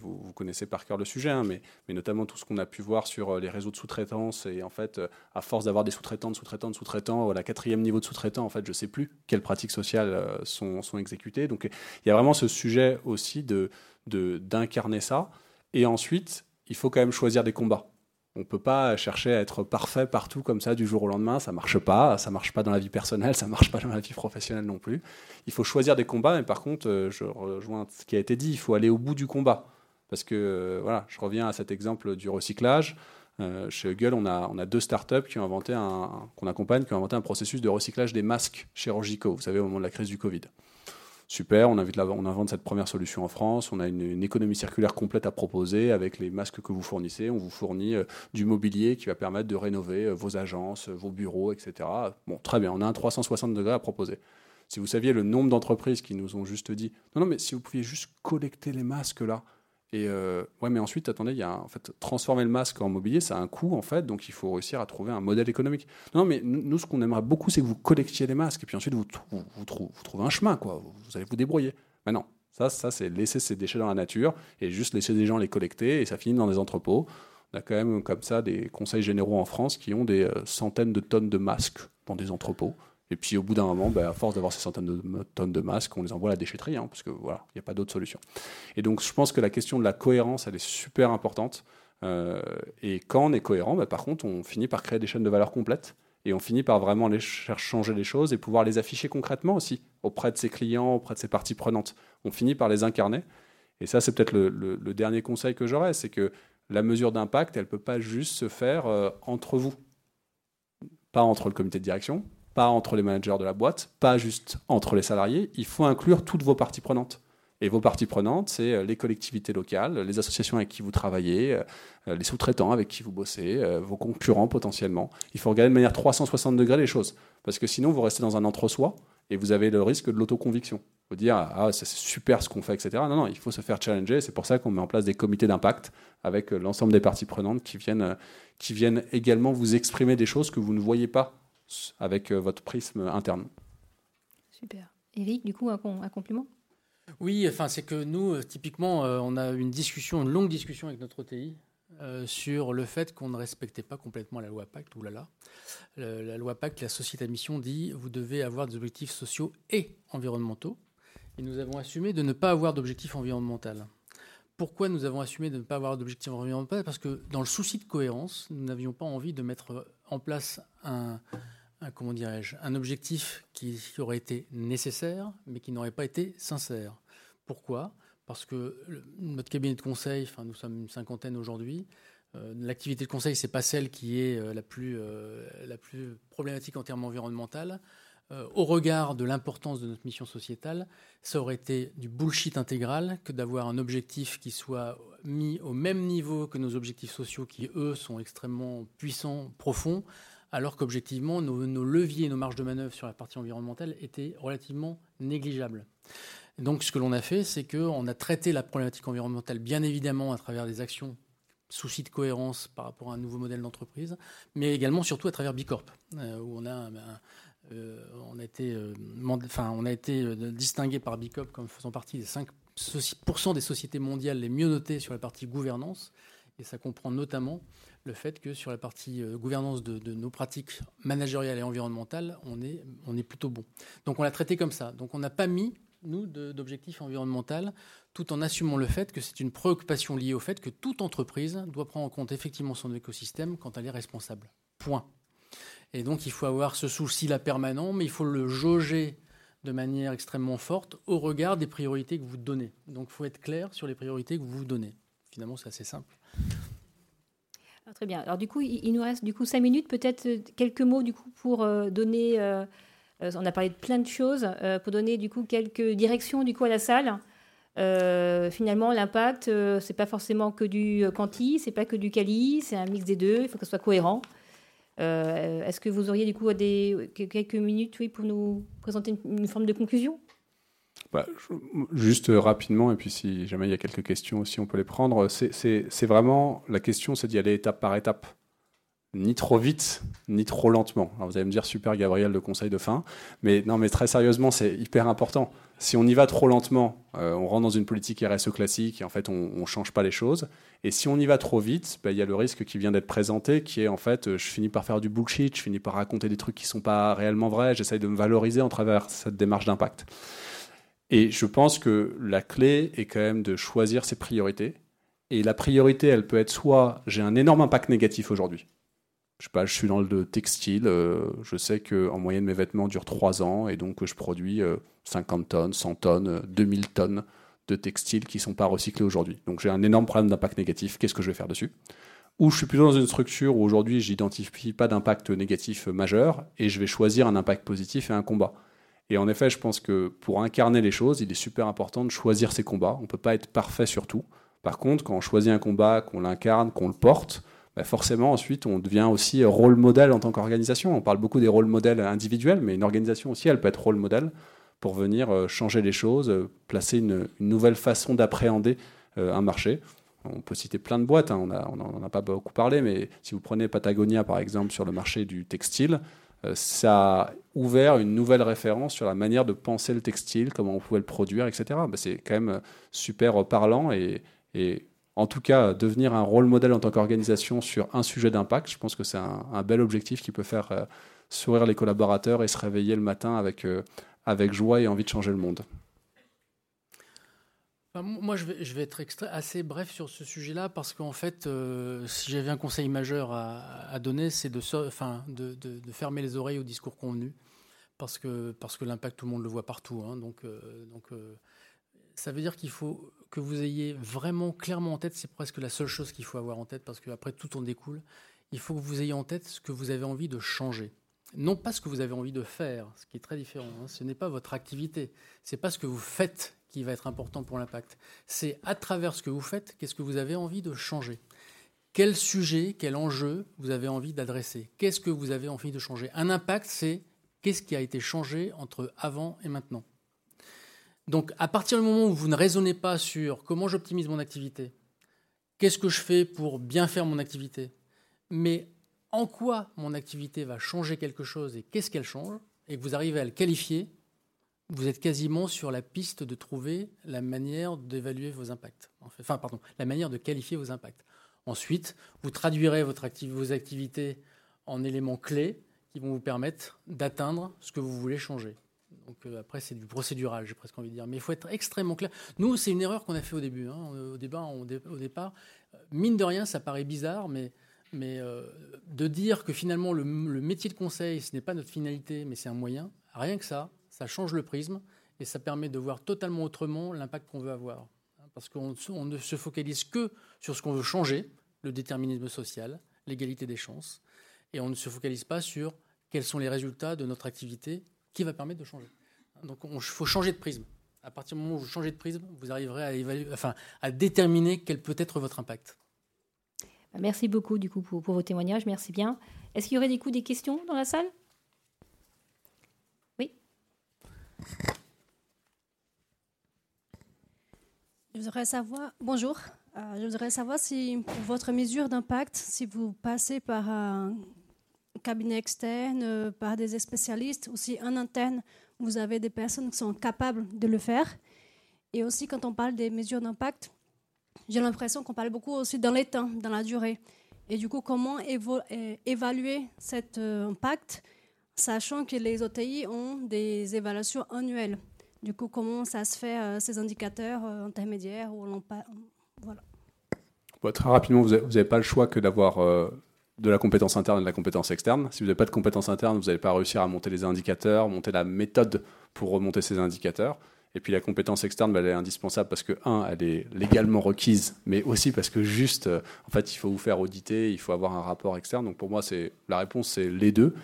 vous, connaissez par cœur le sujet, hein, mais, notamment tout ce qu'on a pu voir sur euh, les réseaux de sous-traitance. Et en fait, euh, à force d'avoir des sous-traitants, de sous-traitants, de sous-traitants, la quatrième niveau de sous-traitant, en fait, je ne sais plus quelles pratiques sociales sont, sont, exécutées. Donc, il y a vraiment ce sujet aussi de d'incarner ça. Et ensuite, il faut quand même choisir des combats. On peut pas chercher à être parfait partout comme ça du jour au lendemain. Ça marche pas. Ça marche pas dans la vie personnelle. Ça marche pas dans la vie professionnelle non plus. Il faut choisir des combats. Mais par contre, euh, je rejoins ce qui a été dit. Il faut aller au bout du combat. Parce que euh, voilà, je reviens à cet exemple du recyclage. Euh, chez Hugel, on a, on a deux startups qui ont inventé qu'on accompagne, qui ont inventé un processus de recyclage des masques chirurgicaux. Vous savez, au moment de la crise du Covid super, on, invente cette première solution en France, on a une, économie circulaire complète à proposer avec les masques que vous fournissez, on vous fournit euh, du mobilier qui va permettre de rénover euh, vos agences, euh, vos bureaux, etc. Bon, très bien, on a un 360 degrés à proposer. Si vous saviez le nombre d'entreprises qui nous ont juste dit, non, non, mais si vous pouviez juste collecter les masques là, et euh, ouais, mais ensuite, attendez, il y a en fait transformer le masque en mobilier, ça a un coût en fait, donc il faut réussir à trouver un modèle économique. Non, mais nous, ce qu'on aimerait beaucoup, c'est que vous collectiez les masques et puis ensuite vous, vous, trouvez un chemin, quoi. Vous allez vous débrouiller. Mais non, ça, ça c'est laisser ces déchets dans la nature et juste laisser des gens les collecter et ça finit dans des entrepôts. On a quand même comme ça des conseils généraux en France qui ont des euh, centaines de tonnes de masques dans des entrepôts. Et puis au bout d'un moment, ben, à force d'avoir ces centaines de tonnes de masques, on les envoie à la déchetterie, hein, parce que voilà, il n'y a pas d'autre solution. Et donc je pense que la question de la cohérence, elle est super importante. Euh, et quand on est cohérent, ben, par contre, on finit par créer des chaînes de valeur complètes. Et on finit par vraiment les changer les choses et pouvoir les afficher concrètement aussi auprès de ses clients, auprès de ses parties prenantes. On finit par les incarner. Et ça, c'est peut-être le, dernier conseil que j'aurais, c'est que la mesure d'impact, elle ne peut pas juste se faire euh, entre vous. Pas entre le comité de direction, pas entre les managers de la boîte, pas juste entre les salariés. Il faut inclure toutes vos parties prenantes. Et vos parties prenantes, c'est euh, les collectivités locales, les associations avec qui vous travaillez, euh, les sous-traitants avec qui vous bossez, euh, vos concurrents potentiellement. Il faut regarder de manière 360 degrés les choses. Parce que sinon, vous restez dans un entre-soi et vous avez le risque de l'autoconviction. Vous dire, ah, c'est super ce qu'on fait, etc. Non, non, il faut se faire challenger. C'est pour ça qu'on met en place des comités d'impact avec l'ensemble des parties prenantes qui viennent, qui viennent également vous exprimer des choses que vous ne voyez pas avec euh, votre prisme interne.
Super. Eric, du coup, un, un compliment?
Oui, enfin, c'est que nous, euh, typiquement, euh, on a une discussion, une longue discussion avec notre OTI sur le fait qu'on ne respectait pas complètement la loi Pacte, ou là là. La loi Pacte, la société à mission dit vous devez avoir des objectifs sociaux et environnementaux. Et nous avons assumé de ne pas avoir d'objectif environnemental. Pourquoi nous avons assumé de ne pas avoir d'objectif environnemental Parce que dans le souci de cohérence, nous n'avions pas envie de mettre en place un, comment dirais-je, un objectif qui aurait été nécessaire, mais qui n'aurait pas été sincère. Pourquoi? Parce que notre cabinet de conseil, nous sommes une cinquantaine aujourd'hui, euh, l'activité de conseil, c'est pas celle qui est euh, la plus, euh, la plus problématique en termes environnementaux. au regard de l'importance de notre mission sociétale, ça aurait été du bullshit intégral que d'avoir un objectif qui soit mis au même niveau que nos objectifs sociaux qui, eux, sont extrêmement puissants, profonds, alors qu'objectivement, nos, leviers, nos marges de manœuvre sur la partie environnementale étaient relativement négligeables. donc, ce que l'on a fait, c'est qu'on a traité la problématique environnementale, bien évidemment, à travers des actions souci de cohérence par rapport à un nouveau modèle d'entreprise, mais également surtout à travers Bicorp, euh, où on a, été, été distingué par Bicorp comme faisant partie des 5% des sociétés mondiales les mieux notées sur la partie gouvernance, et ça comprend notamment le fait que sur la partie euh, gouvernance de, nos pratiques managériales et environnementales, on est, plutôt bon. Donc on l'a traité comme ça. Donc on n'a pas mis, nous, d'objectifs environnementaux, tout en assumant le fait que c'est une préoccupation liée au fait que toute entreprise doit prendre en compte effectivement son écosystème quand elle est responsable. Point. Et donc il faut avoir ce souci-là permanent, mais il faut le jauger de manière extrêmement forte au regard des priorités que vous donnez. Donc il faut être clair sur les priorités que vous donnez. Finalement, c'est assez simple.
Ah, très bien. Alors du coup, il, nous reste du coup cinq minutes, peut-être euh, quelques mots du coup pour euh, donner. Euh, on a parlé de plein de choses pour donner du coup quelques directions du coup à la salle. finalement, l'impact, c'est pas forcément que du quanti, c'est pas que du quali, c'est un mix des deux. Il faut que ce soit cohérent. Est-ce que vous auriez du coup quelques minutes, oui, pour nous présenter une forme de conclusion?
Bah, juste rapidement, et puis si jamais il y a quelques questions aussi, on peut les prendre. C'est vraiment, la question, c'est d'y aller étape par étape. Ni trop vite, ni trop lentement. Alors vous allez me dire, super Gabriel, le conseil de fin. Mais non, mais très sérieusement, c'est hyper important. Si on y va trop lentement, euh, on rentre dans une politique RSE classique et en fait, on ne change pas les choses. Et si on y va trop vite, bah, il y a le risque qui vient d'être présenté, qui est en fait, euh, je finis par faire du bullshit, je finis par raconter des trucs qui ne sont pas réellement vrais, j'essaye de me valoriser en travers cette démarche d'impact. Et je pense que la clé est quand même de choisir ses priorités. Et la priorité, elle peut être soit j'ai un énorme impact négatif aujourd'hui. Je sais pas, je suis dans le textile, euh, je sais qu'en moyenne mes vêtements durent 3 ans et donc je produis 50 euh, tonnes, 100 tonnes, 2000 tonnes de textiles qui sont pas recyclés aujourd'hui. Donc j'ai un énorme problème d'impact négatif, qu'est-ce que je vais faire dessus? Ou je suis plutôt dans une structure où aujourd'hui j'identifie pas d'impact négatif majeur et je vais choisir un impact positif et un combat. Et en effet, je pense que pour incarner les choses, il est super important de choisir ses combats. On ne peut pas être parfait sur tout. Par contre, quand on choisit un combat, qu'on l'incarne, qu'on le porte, bah forcément, ensuite, on devient aussi rôle modèle en tant qu'organisation. On parle beaucoup des rôles modèles individuels, mais une organisation aussi, elle peut être rôle modèle pour venir euh, changer les choses, euh, placer une, nouvelle façon d'appréhender euh, un marché. On peut citer plein de boîtes, hein. on n'en a pas beaucoup parlé, mais si vous prenez Patagonia, par exemple, sur le marché du textile, ça a ouvert une nouvelle référence sur la manière de penser le textile, comment on pouvait le produire, etc. Bah, c'est quand même euh, super parlant et, en tout cas, devenir un rôle modèle en tant qu'organisation sur un sujet d'impact, je pense que c'est un, bel objectif qui peut faire euh, sourire les collaborateurs et se réveiller le matin avec, avec joie et envie de changer le monde
moi, je vais, être assez bref sur ce sujet-là parce qu'en fait, euh, si j'avais un conseil majeur à, donner, c'est de, fermer les oreilles au discours convenu parce que, l'impact, tout le monde le voit partout. Hein. donc, euh, euh, ça veut dire qu'il faut que vous ayez vraiment clairement en tête, c'est presque la seule chose qu'il faut avoir en tête parce qu'après tout en découle, il faut que vous ayez en tête ce que vous avez envie de changer. Non pas ce que vous avez envie de faire, ce qui est très différent. Hein. Ce n'est pas votre activité, c'est pas ce que vous faites qui va être important pour l'impact. C'est à travers ce que vous faites, qu'est-ce que vous avez envie de changer? Quel sujet, quel enjeu vous avez envie d'adresser? Qu'est-ce que vous avez envie de changer? Un impact, c'est qu'est-ce qui a été changé entre avant et maintenant? Donc à partir du moment où vous ne raisonnez pas sur comment j'optimise mon activité, qu'est-ce que je fais pour bien faire mon activité, mais en quoi mon activité va changer quelque chose et qu'est-ce qu'elle change, et que vous arrivez à le qualifier, vous êtes quasiment sur la piste de trouver la manière d'évaluer vos impacts. Enfin, pardon, la manière de qualifier vos impacts. Ensuite, vous traduirez votre vos activités en éléments clés qui vont vous permettre d'atteindre ce que vous voulez changer. Donc euh, après, c'est du procédural, j'ai presque envie de dire. Mais il faut être extrêmement clair. Nous, c'est une erreur qu'on a fait au début. Hein. Au, au départ, mine de rien, ça paraît bizarre, mais, euh, de dire que finalement, le, le métier de conseil, ce n'est pas notre finalité, mais c'est un moyen, rien que ça, ça change le prisme et ça permet de voir totalement autrement l'impact qu'on veut avoir. Parce qu'on ne se focalise que sur ce qu'on veut changer, le déterminisme social, l'égalité des chances, et on ne se focalise pas sur quels sont les résultats de notre activité qui va permettre de changer. Donc il faut changer de prisme. À partir du moment où vous changez de prisme, vous arriverez à, évaluer, enfin, à déterminer quel peut être votre impact.
Merci beaucoup du coup pour, vos témoignages, merci bien. Est-ce qu'il y aurait des questions dans la salle?
Je voudrais savoir, bonjour, euh, je voudrais savoir si pour votre mesure d'impact, si vous passez par un cabinet externe, euh, par des spécialistes, ou si en interne, vous avez des personnes qui sont capables de le faire. Et aussi, quand on parle des mesures d'impact, j'ai l'impression qu'on parle beaucoup aussi dans les temps, dans la durée. Et du coup, comment évaluer cet euh, impact, sachant que les OTI ont des évaluations annuelles du coup, comment ça se fait, euh, ces indicateurs euh, intermédiaires ou voilà.
très rapidement, vous n'avez pas le choix que d'avoir euh, de la compétence interne et de la compétence externe. Si vous n'avez pas de compétence interne, vous n'allez pas réussir à monter les indicateurs, monter la méthode pour remonter ces indicateurs. Et puis la compétence externe, bah, elle est indispensable parce que, un, elle est légalement requise, mais aussi parce que juste, en fait, il faut vous faire auditer, il faut avoir un rapport externe. Donc pour moi, la réponse, c'est les deux.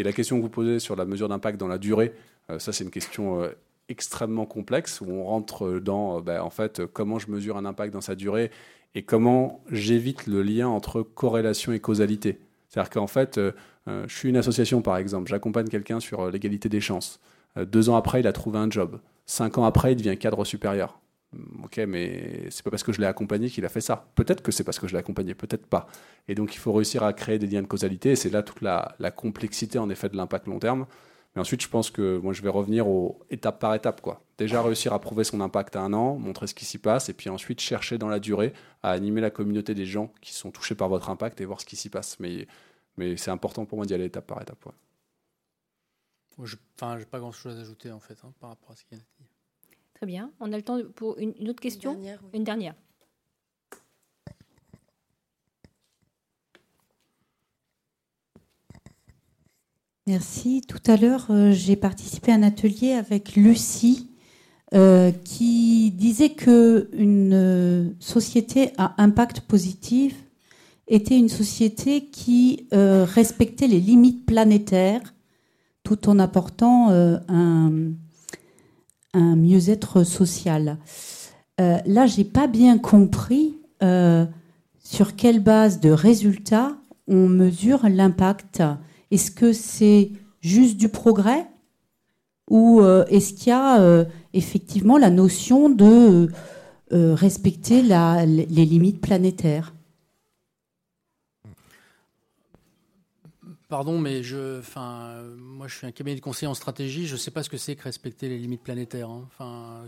Et la question que vous posez sur la mesure d'impact dans la durée, euh, ça c'est une question euh, extrêmement complexe où on rentre dans, bah, en fait, comment je mesure un impact dans sa durée et comment j'évite le lien entre corrélation et causalité. C'est-à-dire qu'en fait, je suis une association par exemple, j'accompagne quelqu'un sur l'égalité des chances. deux ans après, il a trouvé un job Cinq ans après, il devient cadre supérieur. Hmm, ok, mais c'est pas parce que je l'ai accompagné qu'il a fait ça. Peut-être que c'est parce que je l'ai accompagné, peut-être pas. Et donc il faut réussir à créer des liens de causalité. C'est là toute la, complexité en effet de l'impact long terme. Mais ensuite, je pense que moi, je vais revenir au étape par étape. Quoi. Déjà réussir à prouver son impact à un an, montrer ce qui s'y passe, et puis ensuite chercher dans la durée à animer la communauté des gens qui sont touchés par votre impact et voir ce qui s'y passe. Mais, c'est important pour moi d'y aller étape par étape.
Je n'ai pas grand-chose à ajouter en fait hein, par rapport à ce qu'il a.
Très bien. On a le temps pour une, autre question Une dernière. Une dernière.
Merci. Tout à l'heure, euh, j'ai participé à un atelier avec Lucie euh, qui disait que une euh, société à impact positif était une société qui respectait les limites planétaires tout en apportant un, un mieux-être social. Euh, là, j'ai pas bien compris euh, sur quelle base de résultats on mesure l'impact. Est-ce que c'est juste du progrès ou euh, est-ce qu'il y a euh, effectivement la notion de respecter les limites planétaires?
Pardon, mais je, enfin, moi, je suis un cabinet de conseil en stratégie. Je ne sais pas ce que c'est que respecter les limites planétaires. Hein. Enfin,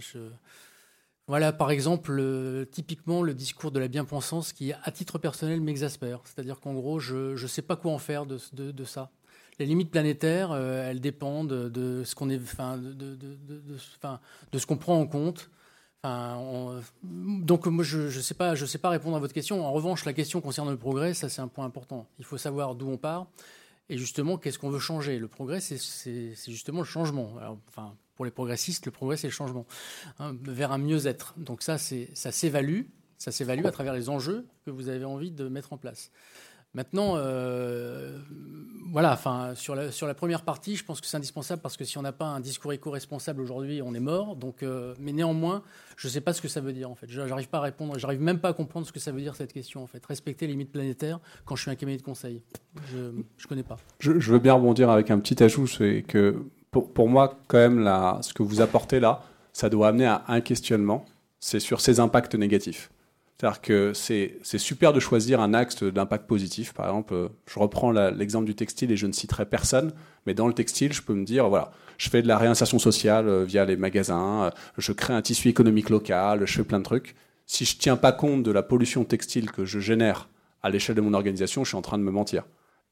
voilà, par exemple, typiquement le discours de la bien-pensance qui, à titre personnel, m'exaspère. C'est-à-dire qu'en gros, je ne sais pas quoi en faire de, ça. Les limites planétaires, euh, elles dépendent de ce qu'on est, enfin, de, ce qu'on prend en compte. Enfin, donc moi je ne sais je sais pas répondre à votre question. En revanche, la question concernant le progrès, ça c'est un point important. Il faut savoir d'où on part et justement, qu'est-ce qu'on veut changer? Le progrès, c'est justement le changement. enfin, pour les progressistes, le progrès, c'est le changement hein, vers un mieux-être. Donc ça, ça s'évalue. Ça s'évalue à travers les enjeux que vous avez envie de mettre en place. Maintenant, euh, voilà, enfin, sur la, première partie, je pense que c'est indispensable parce que si on n'a pas un discours éco-responsable aujourd'hui, on est mort. Donc, euh, mais néanmoins, je ne sais pas ce que ça veut dire en fait. J'arrive pas à répondre, j'arrive même pas à comprendre ce que ça veut dire cette question en fait. Respecter les limites planétaires quand je suis un cabinet de conseil, je ne connais pas.
Je, veux bien rebondir avec un petit ajout, c'est que pour, moi, quand même, ce que vous apportez là, ça doit amener à un questionnement. C'est sur ces impacts négatifs. C'est-à-dire que c'est super de choisir un axe d'impact positif. Par exemple, euh, je reprends l'exemple du textile et je ne citerai personne, mais dans le textile, je peux me dire, voilà, je fais de la réinsertion sociale euh, via les magasins, euh, je crée un tissu économique local, je fais plein de trucs. Si je ne tiens pas compte de la pollution textile que je génère à l'échelle de mon organisation, je suis en train de me mentir.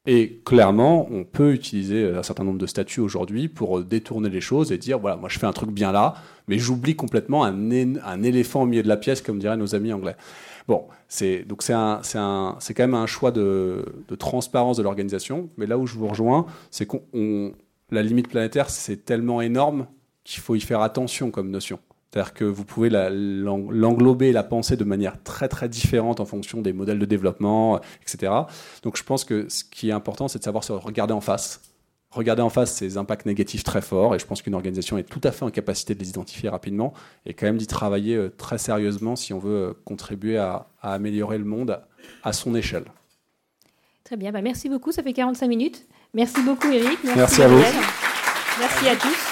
Et clairement, on peut utiliser un certain nombre de statuts aujourd'hui pour détourner les choses et dire voilà, moi je fais un truc bien là, mais j'oublie complètement un, éléphant au milieu de la pièce, comme diraient nos amis anglais. Bon, c'est donc c'est quand même un choix de, de transparence de l'organisation. Mais là où je vous rejoins, c'est qu'on la limite planétaire, c'est tellement énorme qu'il faut y faire attention comme notion. C'est-à-dire que vous pouvez l'englober et la penser de manière très très différente en fonction des modèles de développement, etc. Donc je pense que ce qui est important, c'est de savoir se regarder en face. Regarder en face ces impacts négatifs très forts, et je pense qu'une organisation est tout à fait en capacité de les identifier rapidement, et quand même d'y travailler euh, très sérieusement si on veut euh, contribuer à, améliorer le monde à son échelle.
Très bien, bah merci beaucoup, ça fait 45 minutes. Merci beaucoup Eric.
Merci, merci à vous.
Merci à tous.